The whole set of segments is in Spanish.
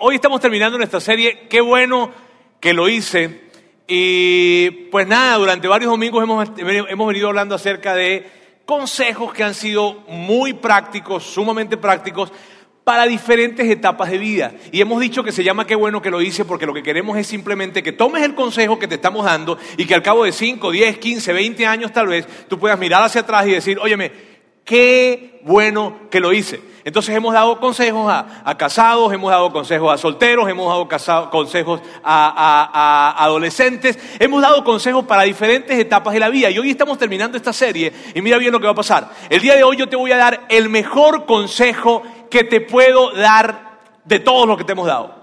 Hoy estamos terminando nuestra serie, qué bueno que lo hice. Y pues nada, durante varios domingos hemos, hemos venido hablando acerca de consejos que han sido muy prácticos, sumamente prácticos, para diferentes etapas de vida. Y hemos dicho que se llama qué bueno que lo hice porque lo que queremos es simplemente que tomes el consejo que te estamos dando y que al cabo de 5, 10, 15, 20 años tal vez tú puedas mirar hacia atrás y decir, óyeme, qué bueno que lo hice. Entonces hemos dado consejos a, casados, hemos dado consejos a solteros, hemos dado consejos a, adolescentes, hemos dado consejos para diferentes etapas de la vida. Y hoy estamos terminando esta serie y mira bien lo que va a pasar. El día de hoy yo te voy a dar el mejor consejo que te puedo dar de todos los que te hemos dado.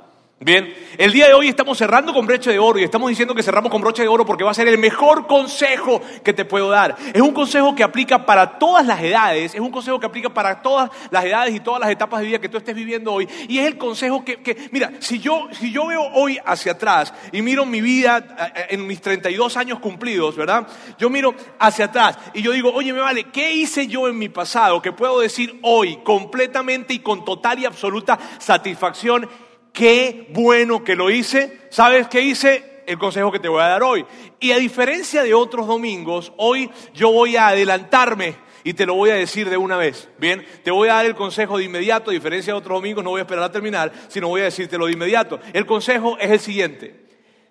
Bien, el día de hoy estamos cerrando con broche de oro y estamos diciendo que cerramos con broche de oro porque va a ser el mejor consejo que te puedo dar. Es un consejo que aplica para todas las edades, es un consejo que aplica para todas las edades y todas las etapas de vida que tú estés viviendo hoy. Y es el consejo que, mira, si yo, si yo veo hoy hacia atrás y miro mi vida eh, en mis 32 años cumplidos, ¿verdad? Yo miro hacia atrás y yo digo, oye, me vale, ¿qué hice yo en mi pasado que puedo decir hoy completamente y con total y absoluta satisfacción? Qué bueno que lo hice. ¿Sabes qué hice? El consejo que te voy a dar hoy. Y a diferencia de otros domingos, hoy yo voy a adelantarme y te lo voy a decir de una vez. Bien, te voy a dar el consejo de inmediato, a diferencia de otros domingos, no voy a esperar a terminar, sino voy a decírtelo de inmediato. El consejo es el siguiente.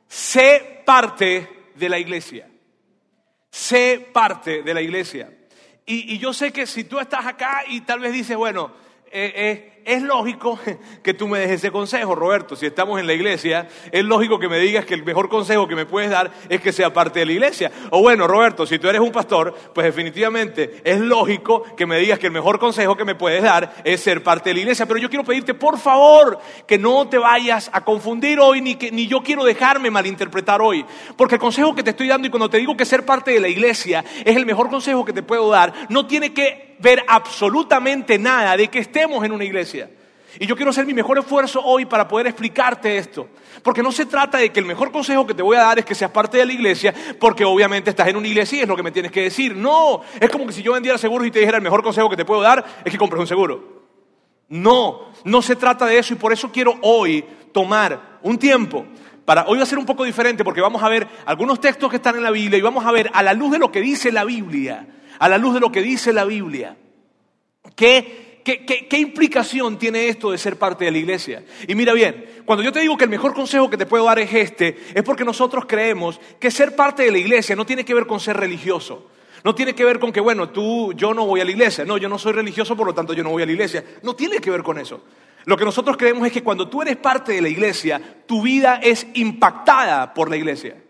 Sé parte de la iglesia. Sé parte de la iglesia. Y, yo sé que si tú estás acá y tal vez dices, bueno, eh, eh, es lógico que tú me des ese consejo, Roberto. Si estamos en la iglesia, es lógico que me digas que el mejor consejo que me puedes dar es que sea parte de la iglesia. O bueno, Roberto, si tú eres un pastor, pues definitivamente es lógico que me digas que el mejor consejo que me puedes dar es ser parte de la iglesia. Pero yo quiero pedirte, por favor, que no te vayas a confundir hoy, ni, que, ni yo quiero dejarme malinterpretar hoy. Porque el consejo que te estoy dando y cuando te digo que ser parte de la iglesia es el mejor consejo que te puedo dar, no tiene que ver absolutamente nada de que estemos en una iglesia. Y yo quiero hacer mi mejor esfuerzo hoy para poder explicarte esto. Porque no se trata de que el mejor consejo que te voy a dar es que seas parte de la iglesia, porque obviamente estás en una iglesia y es lo que me tienes que decir. No, es como que si yo vendiera seguros y te dijera el mejor consejo que te puedo dar es que compres un seguro. No, no se trata de eso y por eso quiero hoy tomar un tiempo para hoy va a ser un poco diferente porque vamos a ver algunos textos que están en la Biblia y vamos a ver a la luz de lo que dice la Biblia, a la luz de lo que dice la Biblia, que ¿Qué, implicación tiene esto de ser parte de la iglesia? Y mira bien, cuando yo te digo que el mejor consejo que te puedo dar es este, es porque nosotros creemos que ser parte de la iglesia no tiene que ver con ser religioso. No tiene que ver con que, bueno, tú, yo no voy a la iglesia. No, yo no soy religioso, por lo tanto yo no voy a la iglesia. No tiene que ver con eso. Lo que nosotros creemos es que cuando tú eres parte de la iglesia, tu vida es impactada por la iglesia.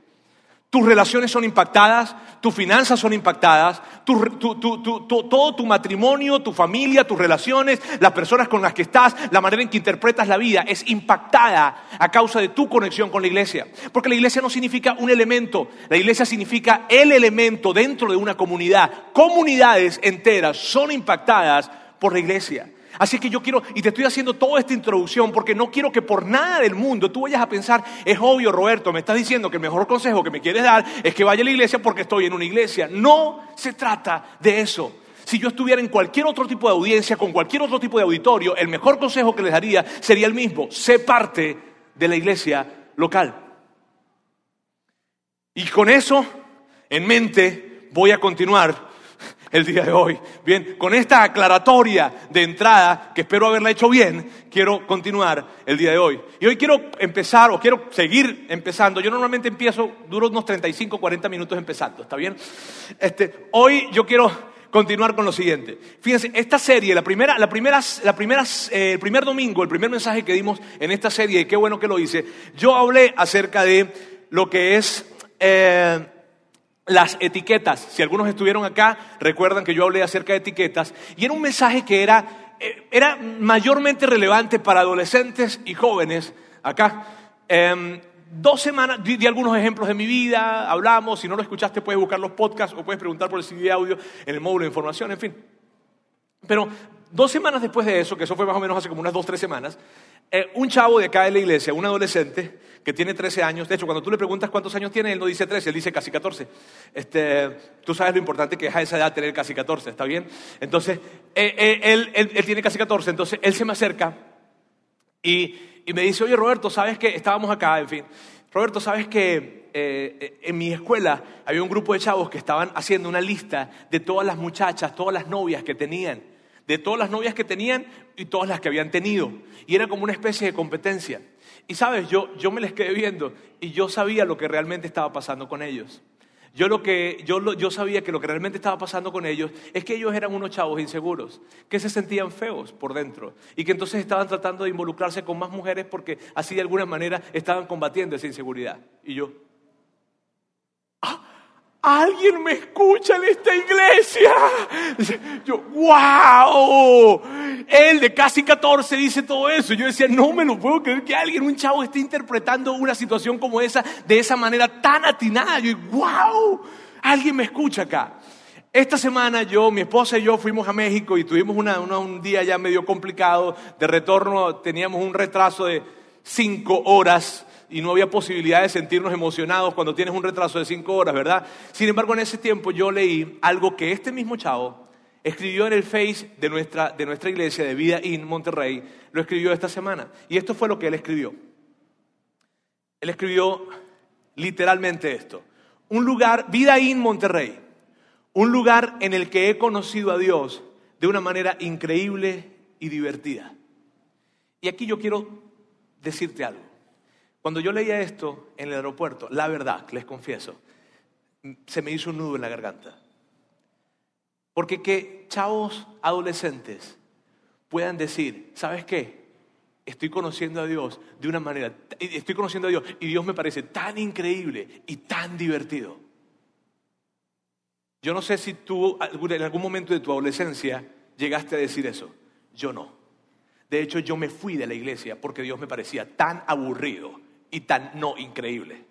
Tus relaciones son impactadas, tus finanzas son impactadas, todo tu matrimonio, tu familia, tus relaciones, las personas con las que estás, la manera en que interpretas la vida es impactada a causa de tu conexión con la iglesia. Porque la iglesia no significa un elemento, la iglesia significa el elemento dentro de una comunidad. Comunidades enteras son impactadas por la iglesia. Así que yo quiero, y te estoy haciendo toda esta introducción porque no quiero que por nada del mundo tú vayas a pensar, es obvio Roberto, me estás diciendo que el mejor consejo que me quieres dar es que vaya a la iglesia porque estoy en una iglesia. No se trata de eso. Si yo estuviera en cualquier otro tipo de audiencia, con cualquier otro tipo de auditorio, el mejor consejo que les daría sería el mismo, sé parte de la iglesia local. Y con eso en mente voy a continuar el día de hoy. Bien, con esta aclaratoria de entrada, que espero haberla hecho bien, quiero continuar el día de hoy. Y hoy quiero empezar, o quiero seguir empezando. Yo normalmente empiezo, duro unos 35, 40 minutos empezando, ¿está bien? Este, hoy yo quiero continuar con lo siguiente. Fíjense, esta serie, la primera, la primera, la primera, eh, el primer domingo, el primer mensaje que dimos en esta serie, y qué bueno que lo hice, yo hablé acerca de lo que es eh, las etiquetas. Si algunos estuvieron acá, recuerdan que yo hablé acerca de etiquetas y era un mensaje que era, eh, era mayormente relevante para adolescentes y jóvenes acá. Em, dos semanas, di, algunos ejemplos de mi vida, hablamos, si no lo escuchaste puedes buscar los podcasts o puedes preguntar por el CD de audio en el módulo de información, en fin. Pero dos semanas después de eso, que eso fue más o menos hace como unas dos, tres semanas, eh, un chavo de acá de la iglesia, un adolescente que tiene 13 años, de hecho, cuando tú le preguntas cuántos años tiene, él no dice 13, él dice casi 14. Este, tú sabes lo importante que es a esa edad tener casi 14, ¿está bien? Entonces, eh, eh, él, él, tiene casi 14, entonces él se me acerca Y, me dice, oye Roberto, ¿sabes que estábamos acá, en fin? Roberto, ¿sabes que eh, en mi escuela había un grupo de chavos que estaban haciendo una lista de todas las muchachas, todas las novias que tenían, de todas las novias que tenían y todas las que habían tenido. Y era como una especie de competencia. Y sabes, yo, yo me les quedé viendo y yo sabía lo que realmente estaba pasando con ellos. Yo, lo que, yo, yo sabía que lo que realmente estaba pasando con ellos es que ellos eran unos chavos inseguros, que se sentían feos por dentro y que entonces estaban tratando de involucrarse con más mujeres porque así de alguna manera estaban combatiendo esa inseguridad. Y yo, alguien me escucha en esta iglesia. Yo, wow, él de casi 14 dice todo eso. Yo decía, no me lo puedo creer que alguien, un chavo, esté interpretando una situación como esa de esa manera tan atinada. Yo, wow, alguien me escucha acá. Esta semana yo, mi esposa y yo fuimos a México y tuvimos un día ya medio complicado. De retorno teníamos un retraso de cinco horas y no había posibilidad de sentirnos emocionados cuando tienes un retraso de cinco horas, ¿verdad? Sin embargo, en ese tiempo yo leí algo que este mismo chavo escribió en el Face de nuestra, de nuestra iglesia de Vida In Monterrey, lo escribió esta semana. Y esto fue lo que él escribió. Él escribió literalmente esto. Un lugar, Vida In Monterrey, un lugar en el que he conocido a Dios de una manera increíble y divertida. Y aquí yo quiero decirte algo. Cuando yo leía esto en el aeropuerto, la verdad, les confieso, se me hizo un nudo en la garganta. Porque que chavos adolescentes puedan decir, ¿sabes qué? Estoy conociendo a Dios de una manera, estoy conociendo a Dios y Dios me parece tan increíble y tan divertido. Yo no sé si tú en algún momento de tu adolescencia llegaste a decir eso. Yo no. De hecho, yo me fui de la iglesia porque Dios me parecía tan aburrido y tan no increíble.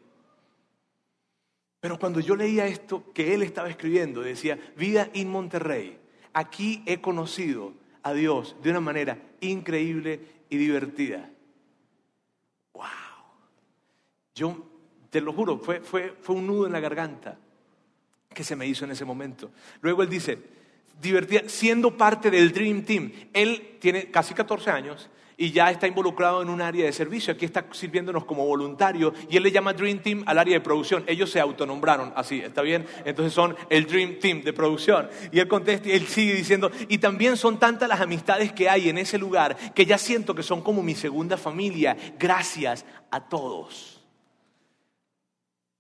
Pero cuando yo leía esto que él estaba escribiendo, decía, vida en Monterrey, aquí he conocido a Dios de una manera increíble y divertida. ¡Wow! Yo te lo juro, fue, fue, fue un nudo en la garganta que se me hizo en ese momento. Luego él dice, divertida, siendo parte del Dream Team. Él tiene casi 14 años y ya está involucrado en un área de servicio. Aquí está sirviéndonos como voluntario y él le llama Dream Team al área de producción. Ellos se autonombraron así, ¿está bien? Entonces son el Dream Team de producción. Y él contesta y él sigue diciendo, y también son tantas las amistades que hay en ese lugar que ya siento que son como mi segunda familia. Gracias a todos.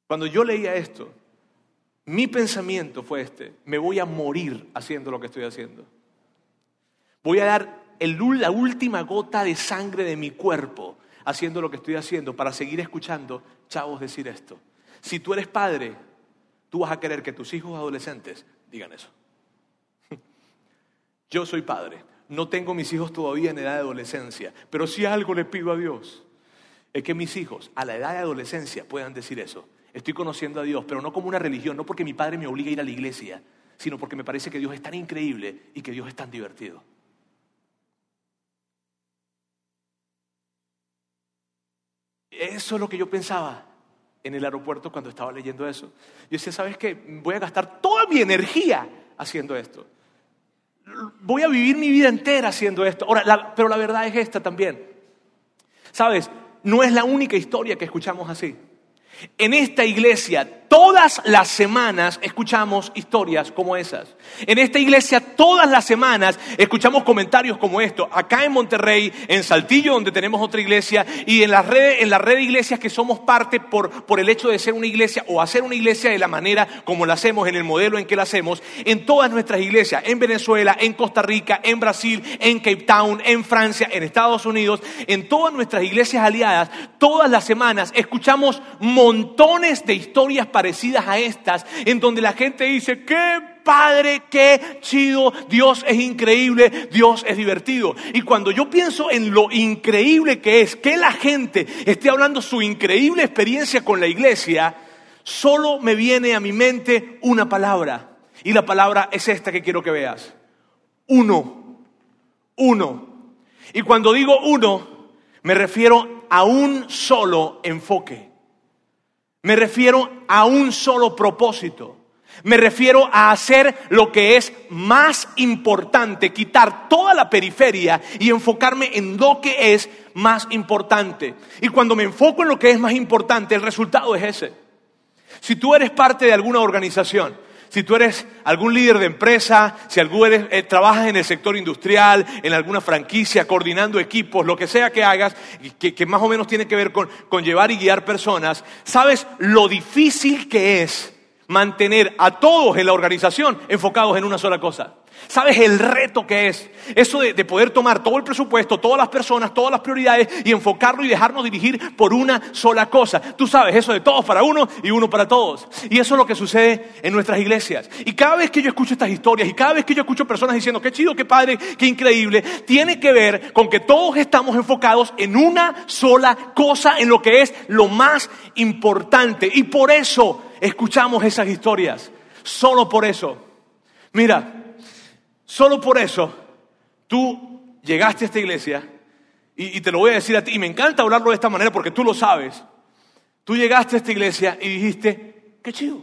Cuando yo leía esto, mi pensamiento fue este, me voy a morir haciendo lo que estoy haciendo. Voy a dar la última gota de sangre de mi cuerpo haciendo lo que estoy haciendo para seguir escuchando chavos decir esto. Si tú eres padre, tú vas a querer que tus hijos adolescentes digan eso. Yo soy padre, no tengo mis hijos todavía en edad de adolescencia, pero si algo le pido a Dios es que mis hijos a la edad de adolescencia puedan decir eso. Estoy conociendo a Dios, pero no como una religión, no porque mi padre me obliga a ir a la iglesia, sino porque me parece que Dios es tan increíble y que Dios es tan divertido. Eso es lo que yo pensaba en el aeropuerto cuando estaba leyendo eso. Yo decía, ¿sabes qué? Voy a gastar toda mi energía haciendo esto. Voy a vivir mi vida entera haciendo esto. Ahora, pero la verdad es esta también. ¿Sabes? No es la única historia que escuchamos así. En esta iglesia todas las semanas escuchamos historias como esas. En esta iglesia todas las semanas escuchamos comentarios como esto. Acá en Monterrey, en Saltillo, donde tenemos otra iglesia, y en la red, en de iglesias que somos parte por, por el hecho de ser una iglesia o hacer una iglesia de la manera como la hacemos, en el modelo en que la hacemos, en todas nuestras iglesias, en Venezuela, en Costa Rica, en Brasil, en Cape Town, en Francia, en Estados Unidos, en todas nuestras iglesias aliadas, todas las semanas escuchamos montones de historias parecidas a estas, en donde la gente dice, qué padre, qué chido, Dios es increíble, Dios es divertido. Y cuando yo pienso en lo increíble que es que la gente esté hablando su increíble experiencia con la iglesia, solo me viene a mi mente una palabra. Y la palabra es esta que quiero que veas. Uno. Uno. Y cuando digo uno, me refiero a un solo enfoque. Me refiero a un solo propósito. Me refiero a hacer lo que es más importante, quitar toda la periferia y enfocarme en lo que es más importante. Y cuando me enfoco en lo que es más importante, el resultado es ese. Si tú eres parte de alguna organización, si tú eres algún líder de empresa, si algún eh, trabajas en el sector industrial, en alguna franquicia, coordinando equipos, lo que sea que hagas, que, que más o menos tiene que ver con, con llevar y guiar personas, sabes lo difícil que es mantener a todos en la organización enfocados en una sola cosa. ¿Sabes el reto que es? Eso de, poder tomar todo el presupuesto, todas las personas, todas las prioridades y enfocarlo y dejarnos dirigir por una sola cosa. Tú sabes, eso de todos para uno y uno para todos. Y eso es lo que sucede en nuestras iglesias. Y cada vez que yo escucho estas historias y cada vez que yo escucho personas diciendo, qué chido, qué padre, qué increíble, tiene que ver con que todos estamos enfocados en una sola cosa, en lo que es lo más importante. Y por eso escuchamos esas historias. Solo por eso. Mira, Solo por eso tú llegaste a esta iglesia, y, te lo voy a decir a ti, y me encanta hablarlo de esta manera porque tú lo sabes. Tú llegaste a esta iglesia y dijiste, qué chido,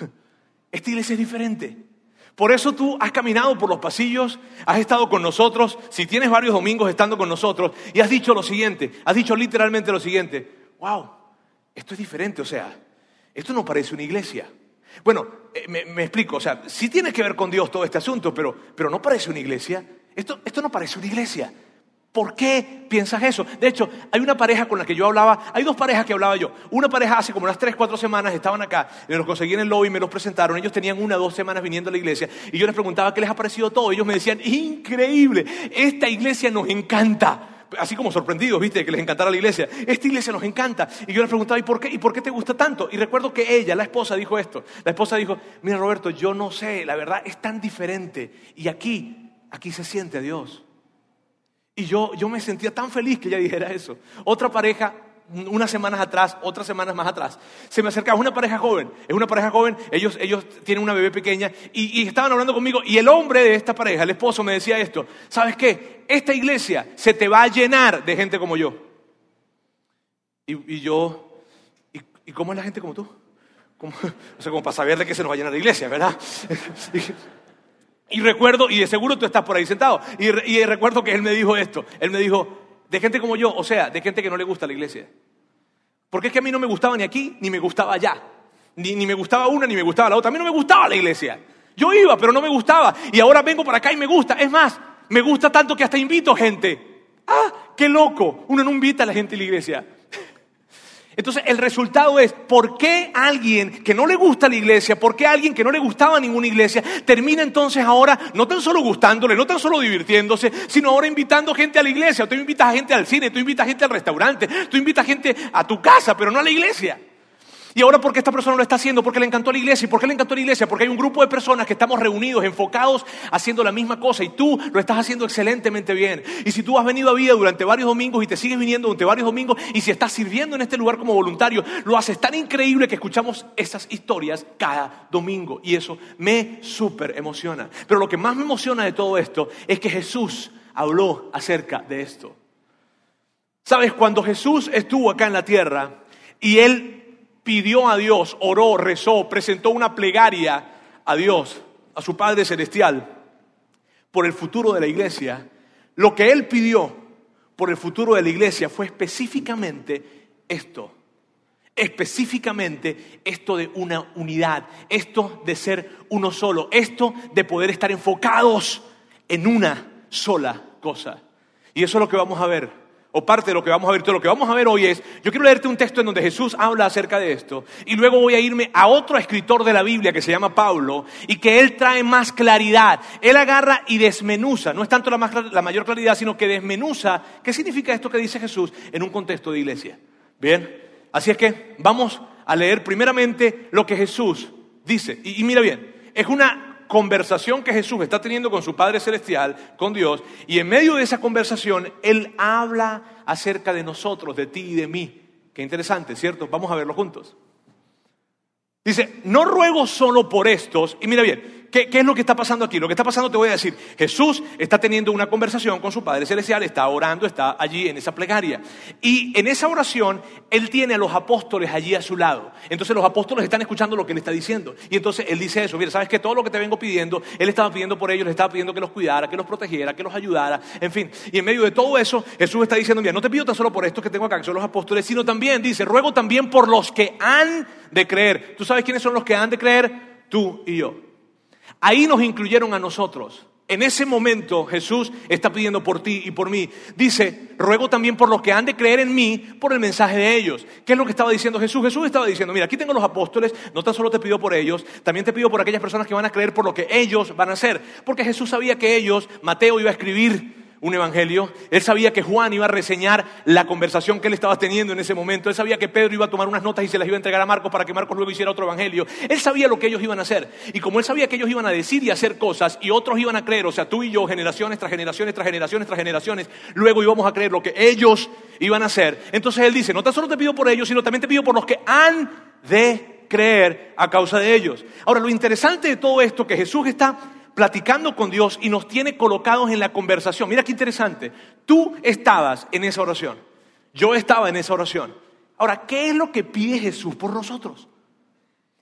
esta iglesia es diferente. Por eso tú has caminado por los pasillos, has estado con nosotros, si tienes varios domingos estando con nosotros, y has dicho lo siguiente, has dicho literalmente lo siguiente, wow, esto es diferente, o sea, esto no parece una iglesia. Bueno, eh, me, explico, o sea, sí tiene que ver con Dios todo este asunto, pero, pero no parece una iglesia. Esto, esto no parece una iglesia. ¿Por qué piensas eso? De hecho, hay una pareja con la que yo hablaba, hay dos parejas que hablaba yo. Una pareja hace como unas tres, cuatro semanas estaban acá, me los conseguí en el lobby, me los presentaron, ellos tenían una, dos semanas viniendo a la iglesia y yo les preguntaba qué les ha parecido todo. Ellos me decían, increíble, esta iglesia nos encanta así como sorprendidos, viste, que les encantara la iglesia. Esta iglesia nos encanta. Y yo les preguntaba, ¿y por qué? ¿Y por qué te gusta tanto? Y recuerdo que ella, la esposa, dijo esto. La esposa dijo, mira Roberto, yo no sé, la verdad es tan diferente. Y aquí, aquí se siente Dios. Y yo, yo me sentía tan feliz que ella dijera eso. Otra pareja unas semanas atrás, otras semanas más atrás, se me acercaba una pareja joven, es una pareja joven, ellos, ellos tienen una bebé pequeña y, estaban hablando conmigo y el hombre de esta pareja, el esposo, me decía esto, ¿sabes qué? Esta iglesia se te va a llenar de gente como yo. Y, yo, ¿y, cómo es la gente como tú? o sea, como para saber de qué se nos va a llenar la iglesia, ¿verdad? y, recuerdo, y de seguro tú estás por ahí sentado, y recuerdo que él me dijo esto, él me dijo, de gente como yo, o sea, de gente que no le gusta la iglesia. Porque es que a mí no me gustaba ni aquí, ni me gustaba allá. Ni, ni me gustaba una, ni me gustaba la otra. A mí no me gustaba la iglesia. Yo iba, pero no me gustaba. Y ahora vengo para acá y me gusta. Es más, me gusta tanto que hasta invito gente. ¡Ah, qué loco! Uno no invita a la gente a la iglesia. Entonces el resultado es, ¿por qué alguien que no le gusta la iglesia, por qué alguien que no le gustaba ninguna iglesia, termina entonces ahora no tan solo gustándole, no tan solo divirtiéndose, sino ahora invitando gente a la iglesia? Tú invitas a gente al cine, tú invitas a gente al restaurante, tú invitas a gente a tu casa, pero no a la iglesia. Y ahora, ¿por qué esta persona lo está haciendo? Porque le encantó la iglesia. ¿Y por qué le encantó la iglesia? Porque hay un grupo de personas que estamos reunidos, enfocados, haciendo la misma cosa. Y tú lo estás haciendo excelentemente bien. Y si tú has venido a vida durante varios domingos y te sigues viniendo durante varios domingos, y si estás sirviendo en este lugar como voluntario, lo haces tan increíble que escuchamos esas historias cada domingo. Y eso me súper emociona. Pero lo que más me emociona de todo esto es que Jesús habló acerca de esto. Sabes, cuando Jesús estuvo acá en la tierra y él pidió a Dios, oró, rezó, presentó una plegaria a Dios, a su Padre Celestial, por el futuro de la iglesia, lo que él pidió por el futuro de la iglesia fue específicamente esto. Específicamente esto de una unidad, esto de ser uno solo, esto de poder estar enfocados en una sola cosa. Y eso es lo que vamos a ver o parte de lo que vamos a ver. Todo lo que vamos a ver hoy es, yo quiero leerte un texto en donde Jesús habla acerca de esto y luego voy a irme a otro escritor de la Biblia que se llama Pablo y que él trae más claridad. Él agarra y desmenuza, no es tanto la, la mayor claridad, sino que desmenuza qué significa esto que dice Jesús en un contexto de iglesia. Bien, así es que vamos a leer primeramente lo que Jesús dice. y mira bien, es una conversación que Jesús está teniendo con su Padre Celestial, con Dios, y en medio de esa conversación, Él habla acerca de nosotros, de ti y de mí. Qué interesante, ¿cierto? Vamos a verlo juntos. Dice, no ruego solo por estos, y mira bien, ¿qué, ¿qué es lo que está pasando aquí? Lo que está pasando te voy a decir, Jesús está teniendo una conversación con su Padre Celestial, está orando, está allí en esa plegaria. Y en esa oración, Él tiene a los apóstoles allí a su lado. Entonces los apóstoles están escuchando lo que Él está diciendo. Y entonces Él dice eso, mira, ¿sabes que Todo lo que te vengo pidiendo, Él estaba pidiendo por ellos, le estaba pidiendo que los cuidara, que los protegiera, que los ayudara, en fin. Y en medio de todo eso, Jesús está diciendo, mira, no te pido tan solo por estos que tengo acá, que son los apóstoles, sino también, dice, ruego también por los que han de creer. ¿Tú sabes quiénes son los que han de creer? Tú y yo. Ahí nos incluyeron a nosotros. En ese momento Jesús está pidiendo por ti y por mí. Dice, ruego también por los que han de creer en mí por el mensaje de ellos. ¿Qué es lo que estaba diciendo Jesús? Jesús estaba diciendo, mira, aquí tengo los apóstoles, no tan solo te pido por ellos, también te pido por aquellas personas que van a creer por lo que ellos van a hacer. Porque Jesús sabía que ellos, Mateo iba a escribir un evangelio. Él sabía que Juan iba a reseñar la conversación que él estaba teniendo en ese momento. Él sabía que Pedro iba a tomar unas notas y se las iba a entregar a Marcos para que Marcos luego hiciera otro evangelio. Él sabía lo que ellos iban a hacer. Y como él sabía que ellos iban a decir y hacer cosas y otros iban a creer, o sea, tú y yo, generaciones tras generaciones tras generaciones tras generaciones, luego íbamos a creer lo que ellos iban a hacer. Entonces él dice, no tan solo te pido por ellos, sino también te pido por los que han de creer a causa de ellos. Ahora, lo interesante de todo esto que Jesús está platicando con Dios y nos tiene colocados en la conversación. Mira qué interesante. Tú estabas en esa oración. Yo estaba en esa oración. Ahora, ¿qué es lo que pide Jesús por nosotros?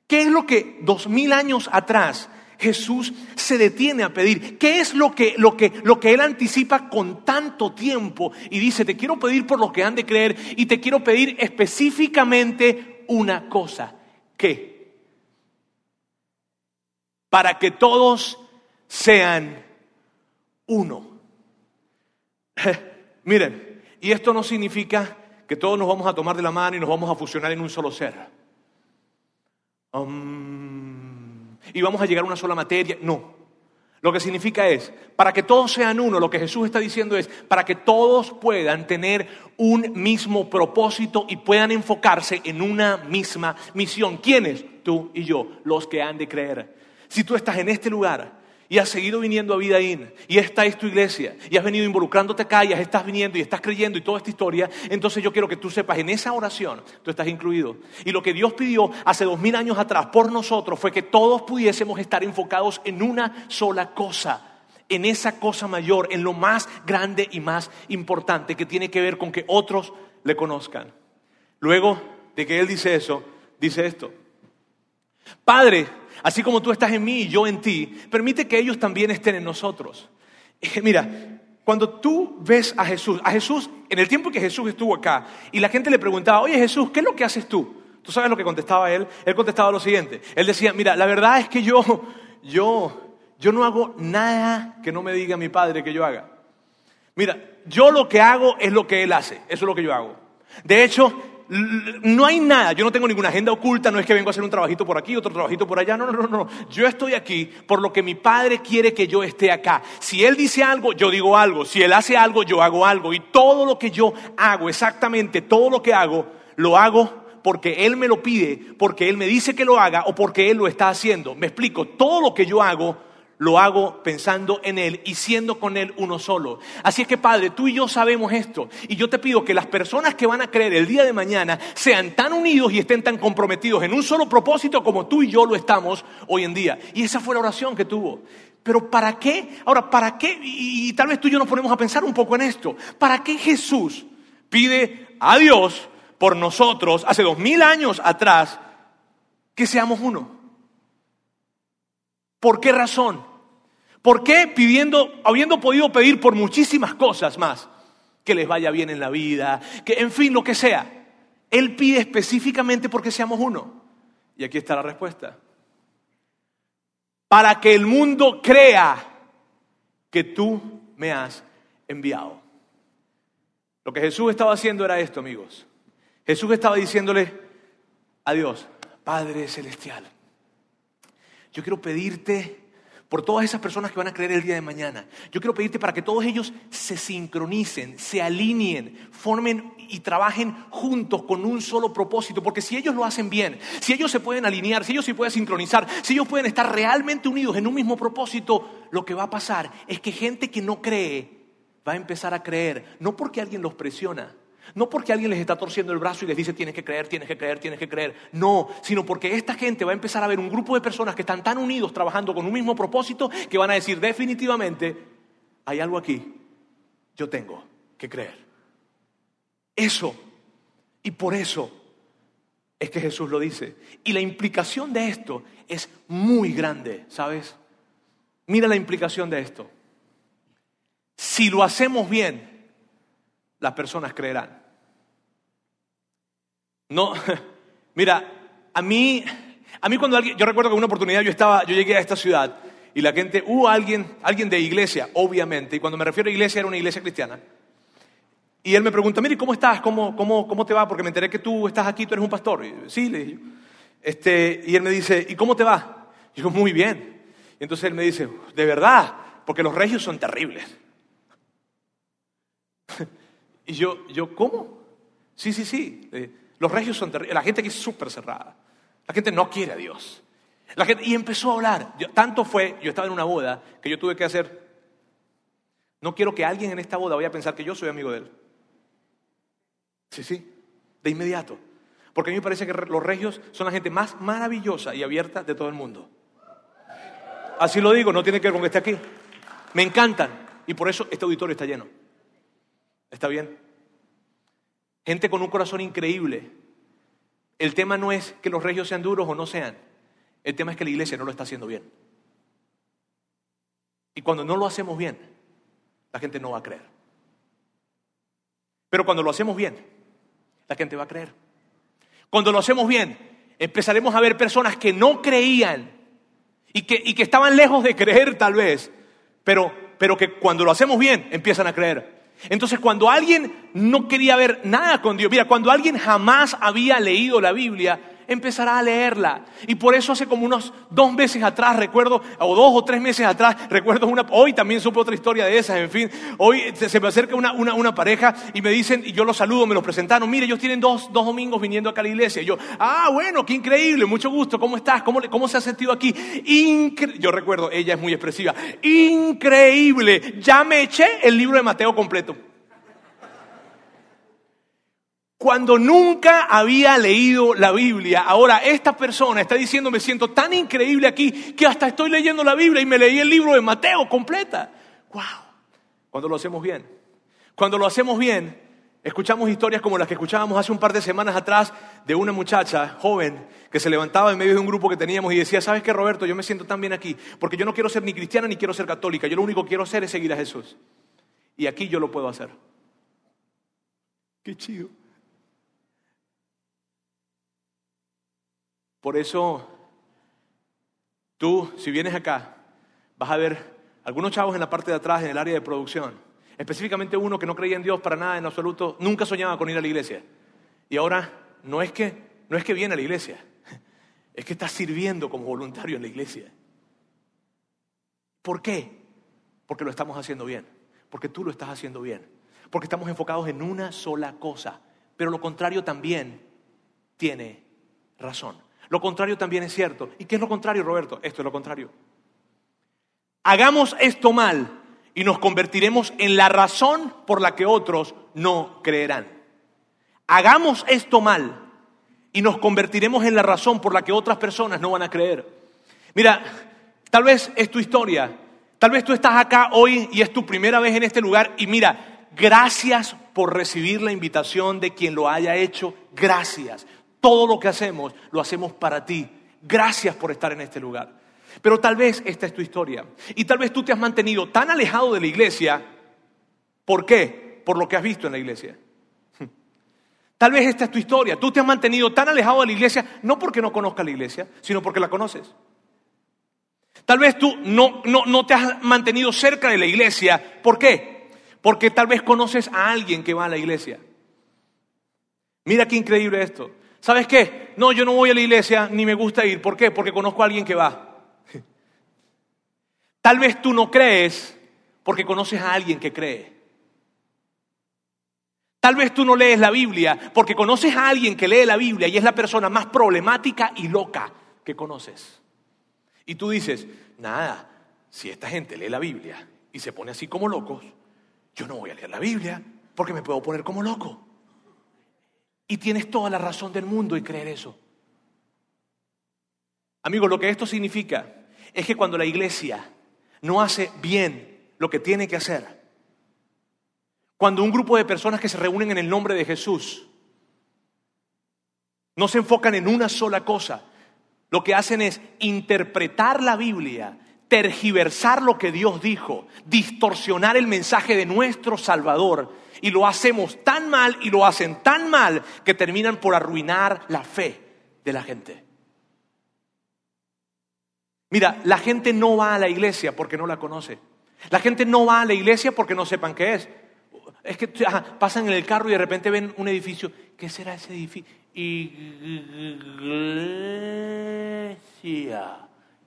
¿Qué es lo que dos mil años atrás Jesús se detiene a pedir? ¿Qué es lo que, lo, que, lo que Él anticipa con tanto tiempo? Y dice, te quiero pedir por los que han de creer y te quiero pedir específicamente una cosa. ¿Qué? Para que todos sean uno. Miren, y esto no significa que todos nos vamos a tomar de la mano y nos vamos a fusionar en un solo ser. Um, y vamos a llegar a una sola materia. No. Lo que significa es, para que todos sean uno, lo que Jesús está diciendo es, para que todos puedan tener un mismo propósito y puedan enfocarse en una misma misión. ¿Quiénes? Tú y yo, los que han de creer. Si tú estás en este lugar y has seguido viniendo a Vida In, y esta es tu iglesia, y has venido involucrándote acá, y estás viniendo y estás creyendo y toda esta historia, entonces yo quiero que tú sepas, en esa oración tú estás incluido. Y lo que Dios pidió hace dos mil años atrás por nosotros fue que todos pudiésemos estar enfocados en una sola cosa, en esa cosa mayor, en lo más grande y más importante que tiene que ver con que otros le conozcan. Luego de que Él dice eso, dice esto. Padre, así como tú estás en mí y yo en ti, permite que ellos también estén en nosotros. Mira, cuando tú ves a Jesús, a Jesús, en el tiempo que Jesús estuvo acá, y la gente le preguntaba, oye Jesús, ¿qué es lo que haces tú? ¿Tú sabes lo que contestaba él? Él contestaba lo siguiente. Él decía, mira, la verdad es que yo, yo, yo no hago nada que no me diga mi padre que yo haga. Mira, yo lo que hago es lo que él hace. Eso es lo que yo hago. De hecho, no hay nada, yo no tengo ninguna agenda oculta, no es que vengo a hacer un trabajito por aquí, otro trabajito por allá, no, no, no, no, yo estoy aquí por lo que mi padre quiere que yo esté acá. Si él dice algo, yo digo algo, si él hace algo, yo hago algo, y todo lo que yo hago, exactamente todo lo que hago, lo hago porque él me lo pide, porque él me dice que lo haga o porque él lo está haciendo. Me explico, todo lo que yo hago, lo hago pensando en Él y siendo con Él uno solo. Así es que Padre, tú y yo sabemos esto. Y yo te pido que las personas que van a creer el día de mañana sean tan unidos y estén tan comprometidos en un solo propósito como tú y yo lo estamos hoy en día. Y esa fue la oración que tuvo. Pero ¿para qué? Ahora, ¿para qué? Y, tal vez tú y yo nos ponemos a pensar un poco en esto. ¿Para qué Jesús pide a Dios por nosotros hace dos mil años atrás que seamos uno? ¿Por qué razón? ¿Por qué pidiendo, habiendo podido pedir por muchísimas cosas más? Que les vaya bien en la vida, que en fin, lo que sea. Él pide específicamente porque seamos uno. Y aquí está la respuesta. Para que el mundo crea que tú me has enviado. Lo que Jesús estaba haciendo era esto, amigos. Jesús estaba diciéndole a Dios, Padre Celestial, yo quiero pedirte por todas esas personas que van a creer el día de mañana. Yo quiero pedirte para que todos ellos se sincronicen, se alineen, formen y trabajen juntos con un solo propósito. Porque si ellos lo hacen bien, si ellos se pueden alinear, si ellos se pueden sincronizar, si ellos pueden estar realmente unidos en un mismo propósito, lo que va a pasar es que gente que no cree va a empezar a creer, no porque alguien los presiona, No porque alguien les está torciendo el brazo y les dice tienes que creer, tienes que creer, tienes que creer. No, sino porque esta gente va a empezar a ver un grupo de personas que están tan unidos trabajando con un mismo propósito que van a decir definitivamente, hay algo aquí, yo tengo que creer. Eso. Y por eso es que Jesús lo dice. Y la implicación de esto es muy grande, ¿sabes? Mira la implicación de esto. Si lo hacemos bien, las personas creerán. No, mira, a mí, a mí cuando alguien, yo recuerdo que una oportunidad yo estaba, yo llegué a esta ciudad y la gente, hubo alguien, alguien de iglesia, obviamente, y cuando me refiero a iglesia era una iglesia cristiana. Y él me pregunta, mire, ¿cómo estás? ¿Cómo, cómo, cómo te va? Porque me enteré que tú estás aquí, tú eres un pastor. Y, sí, le dije. Este, y él me dice, ¿y cómo te va? Y yo, muy bien. Y entonces él me dice, de verdad, porque los regios son terribles. y yo, yo, ¿cómo? Sí, sí, sí. Los regios son terribles. La gente aquí es súper cerrada. La gente no quiere a Dios. La gente, y empezó a hablar. tanto fue, yo estaba en una boda, que yo tuve que hacer. No quiero que alguien en esta boda vaya a pensar que yo soy amigo de él. Sí, sí, de inmediato. Porque a mí me parece que los regios son la gente más maravillosa y abierta de todo el mundo. Así lo digo, no tiene que ver con que esté aquí. Me encantan. Y por eso este auditorio está lleno. ¿Está bien? Gente con un corazón increíble. El tema no es que los regios sean duros o no sean. El tema es que la iglesia no lo está haciendo bien. Y cuando no lo hacemos bien, la gente no va a creer. Pero cuando lo hacemos bien, la gente va a creer. Cuando lo hacemos bien, empezaremos a ver personas que no creían y que, y que estaban lejos de creer tal vez, pero, pero que cuando lo hacemos bien empiezan a creer. Entonces, cuando alguien no quería ver nada con Dios, mira, cuando alguien jamás había leído la Biblia, empezará a leerla. Y por eso hace como unos dos meses atrás, recuerdo, o dos o tres meses atrás, recuerdo una, hoy también supe otra historia de esas, en fin, hoy se, me acerca una, una, una, pareja y me dicen, y yo los saludo, me los presentaron, mire, ellos tienen dos, dos domingos viniendo acá a la iglesia. Y yo, ah, bueno, qué increíble, mucho gusto, ¿cómo estás? ¿Cómo, cómo se ha sentido aquí? yo recuerdo, ella es muy expresiva, increíble, ya me eché el libro de Mateo completo cuando nunca había leído la Biblia. Ahora esta persona está diciendo, me siento tan increíble aquí que hasta estoy leyendo la Biblia y me leí el libro de Mateo completa. ¡Wow! Cuando lo hacemos bien. Cuando lo hacemos bien, escuchamos historias como las que escuchábamos hace un par de semanas atrás de una muchacha joven que se levantaba en medio de un grupo que teníamos y decía, ¿sabes qué, Roberto? Yo me siento tan bien aquí porque yo no quiero ser ni cristiana ni quiero ser católica. Yo lo único que quiero hacer es seguir a Jesús. Y aquí yo lo puedo hacer. Qué chido. Por eso, tú, si vienes acá, vas a ver algunos chavos en la parte de atrás, en el área de producción. Específicamente uno que no creía en Dios para nada en absoluto, nunca soñaba con ir a la iglesia. Y ahora no es que, no es que viene a la iglesia, es que está sirviendo como voluntario en la iglesia. ¿Por qué? Porque lo estamos haciendo bien, porque tú lo estás haciendo bien, porque estamos enfocados en una sola cosa, pero lo contrario también tiene razón. Lo contrario también es cierto. ¿Y qué es lo contrario, Roberto? Esto es lo contrario. Hagamos esto mal y nos convertiremos en la razón por la que otros no creerán. Hagamos esto mal y nos convertiremos en la razón por la que otras personas no van a creer. Mira, tal vez es tu historia, tal vez tú estás acá hoy y es tu primera vez en este lugar y mira, gracias por recibir la invitación de quien lo haya hecho, gracias. Todo lo que hacemos lo hacemos para ti. Gracias por estar en este lugar. Pero tal vez esta es tu historia. Y tal vez tú te has mantenido tan alejado de la iglesia. ¿Por qué? Por lo que has visto en la iglesia. Tal vez esta es tu historia. Tú te has mantenido tan alejado de la iglesia, no porque no conozcas la iglesia, sino porque la conoces. Tal vez tú no, no, no te has mantenido cerca de la iglesia. ¿Por qué? Porque tal vez conoces a alguien que va a la iglesia. Mira qué increíble esto. ¿Sabes qué? No, yo no voy a la iglesia ni me gusta ir. ¿Por qué? Porque conozco a alguien que va. Tal vez tú no crees porque conoces a alguien que cree. Tal vez tú no lees la Biblia porque conoces a alguien que lee la Biblia y es la persona más problemática y loca que conoces. Y tú dices, nada, si esta gente lee la Biblia y se pone así como locos, yo no voy a leer la Biblia porque me puedo poner como loco. Y tienes toda la razón del mundo en creer eso. Amigos, lo que esto significa es que cuando la iglesia no hace bien lo que tiene que hacer, cuando un grupo de personas que se reúnen en el nombre de Jesús no se enfocan en una sola cosa, lo que hacen es interpretar la Biblia, tergiversar lo que Dios dijo, distorsionar el mensaje de nuestro Salvador. Y lo hacemos tan mal y lo hacen tan mal que terminan por arruinar la fe de la gente. Mira, la gente no va a la iglesia porque no la conoce. La gente no va a la iglesia porque no sepan qué es. Es que pasan en el carro y de repente ven un edificio. ¿Qué será ese edificio? Iglesia.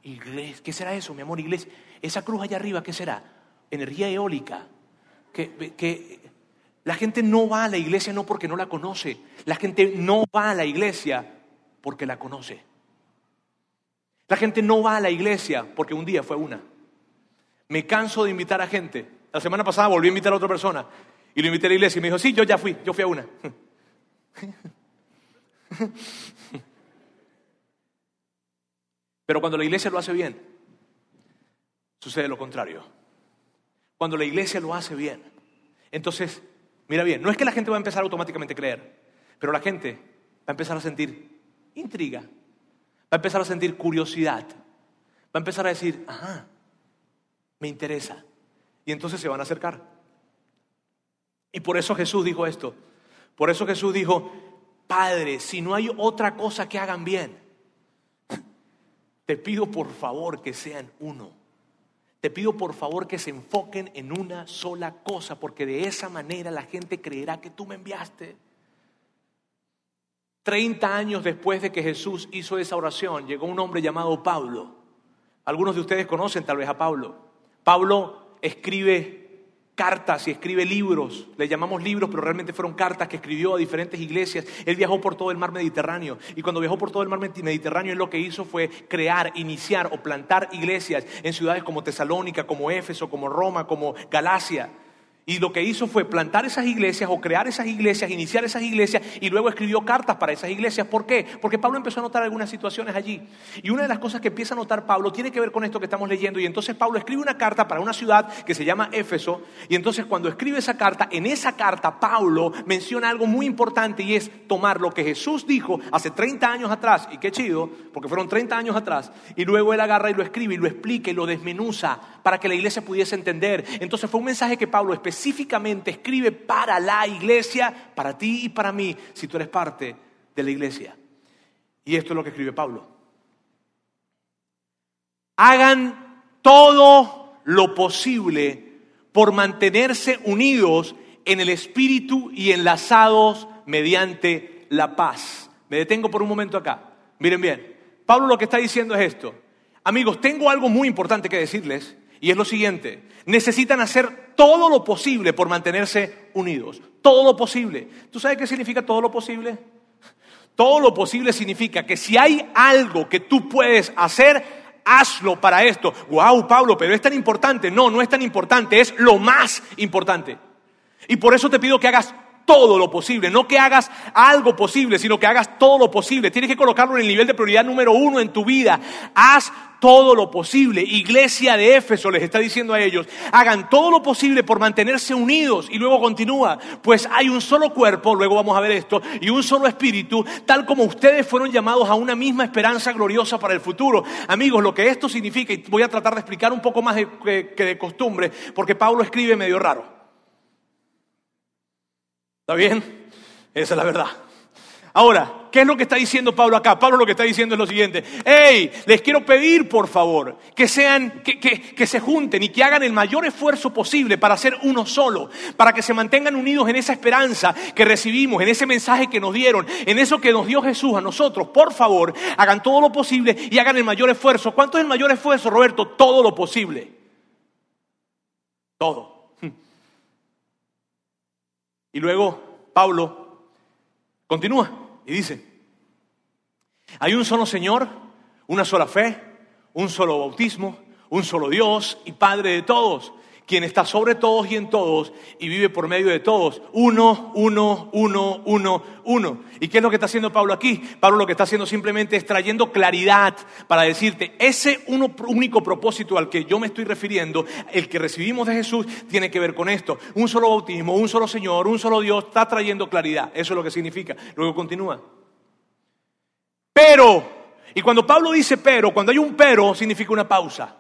Iglesia. ¿Qué será eso, mi amor? Iglesia. Esa cruz allá arriba, ¿qué será? Energía eólica. Que, que la gente no va a la iglesia no porque no la conoce. La gente no va a la iglesia porque la conoce. La gente no va a la iglesia porque un día fue una. Me canso de invitar a gente. La semana pasada volví a invitar a otra persona y lo invité a la iglesia y me dijo, sí, yo ya fui, yo fui a una. Pero cuando la iglesia lo hace bien, sucede lo contrario. Cuando la iglesia lo hace bien, entonces, mira bien, no es que la gente va a empezar automáticamente a creer, pero la gente va a empezar a sentir intriga, va a empezar a sentir curiosidad, va a empezar a decir, ajá, me interesa. Y entonces se van a acercar. Y por eso Jesús dijo esto. Por eso Jesús dijo, Padre, si no hay otra cosa que hagan bien, te pido por favor que sean uno. Te pido por favor que se enfoquen en una sola cosa, porque de esa manera la gente creerá que tú me enviaste. Treinta años después de que Jesús hizo esa oración, llegó un hombre llamado Pablo. Algunos de ustedes conocen tal vez a Pablo. Pablo escribe cartas y escribe libros, le llamamos libros, pero realmente fueron cartas que escribió a diferentes iglesias. Él viajó por todo el mar Mediterráneo y cuando viajó por todo el mar Mediterráneo, él lo que hizo fue crear, iniciar o plantar iglesias en ciudades como Tesalónica, como Éfeso, como Roma, como Galacia. Y lo que hizo fue plantar esas iglesias o crear esas iglesias, iniciar esas iglesias y luego escribió cartas para esas iglesias. ¿Por qué? Porque Pablo empezó a notar algunas situaciones allí. Y una de las cosas que empieza a notar Pablo tiene que ver con esto que estamos leyendo. Y entonces Pablo escribe una carta para una ciudad que se llama Éfeso. Y entonces cuando escribe esa carta, en esa carta Pablo menciona algo muy importante y es tomar lo que Jesús dijo hace 30 años atrás. Y qué chido, porque fueron 30 años atrás. Y luego él agarra y lo escribe y lo explica y lo desmenuza para que la iglesia pudiese entender. Entonces fue un mensaje que Pablo específicamente escribe para la iglesia, para ti y para mí, si tú eres parte de la iglesia. Y esto es lo que escribe Pablo. Hagan todo lo posible por mantenerse unidos en el espíritu y enlazados mediante la paz. Me detengo por un momento acá. Miren bien, Pablo lo que está diciendo es esto. Amigos, tengo algo muy importante que decirles y es lo siguiente, necesitan hacer todo lo posible por mantenerse unidos, todo lo posible. ¿Tú sabes qué significa todo lo posible? Todo lo posible significa que si hay algo que tú puedes hacer, hazlo para esto. Wow, Pablo, pero es tan importante. No, no es tan importante, es lo más importante. Y por eso te pido que hagas todo lo posible, no que hagas algo posible, sino que hagas todo lo posible. Tienes que colocarlo en el nivel de prioridad número uno en tu vida. Haz todo lo posible. Iglesia de Éfeso les está diciendo a ellos, hagan todo lo posible por mantenerse unidos. Y luego continúa, pues hay un solo cuerpo, luego vamos a ver esto, y un solo espíritu, tal como ustedes fueron llamados a una misma esperanza gloriosa para el futuro. Amigos, lo que esto significa, y voy a tratar de explicar un poco más que de costumbre, porque Pablo escribe medio raro. ¿Está bien? Esa es la verdad. Ahora, ¿qué es lo que está diciendo Pablo acá? Pablo lo que está diciendo es lo siguiente. ¡Hey! Les quiero pedir, por favor, que sean, que, que, se junten y que hagan el mayor esfuerzo posible para ser uno solo, para que se mantengan unidos en esa esperanza que recibimos, en ese mensaje que nos dieron, en eso que nos dio Jesús a nosotros. Por favor, hagan todo lo posible y hagan el mayor esfuerzo. ¿Cuánto es el mayor esfuerzo, Roberto? Todo lo posible. Todo. Y luego Pablo continúa. Y dice, hay un solo Señor, una sola fe, un solo bautismo, un solo Dios y Padre de todos, quien está sobre todos y en todos y vive por medio de todos. Uno, uno, uno, uno, uno. ¿Y qué es lo que está haciendo Pablo aquí? Pablo lo que está haciendo simplemente es trayendo claridad para decirte, ese uno, único propósito al que yo me estoy refiriendo, el que recibimos de Jesús, tiene que ver con esto. Un solo bautismo, un solo Señor, un solo Dios, está trayendo claridad. Eso es lo que significa. Luego continúa. Pero, y cuando Pablo dice pero, cuando hay un pero, significa una pausa.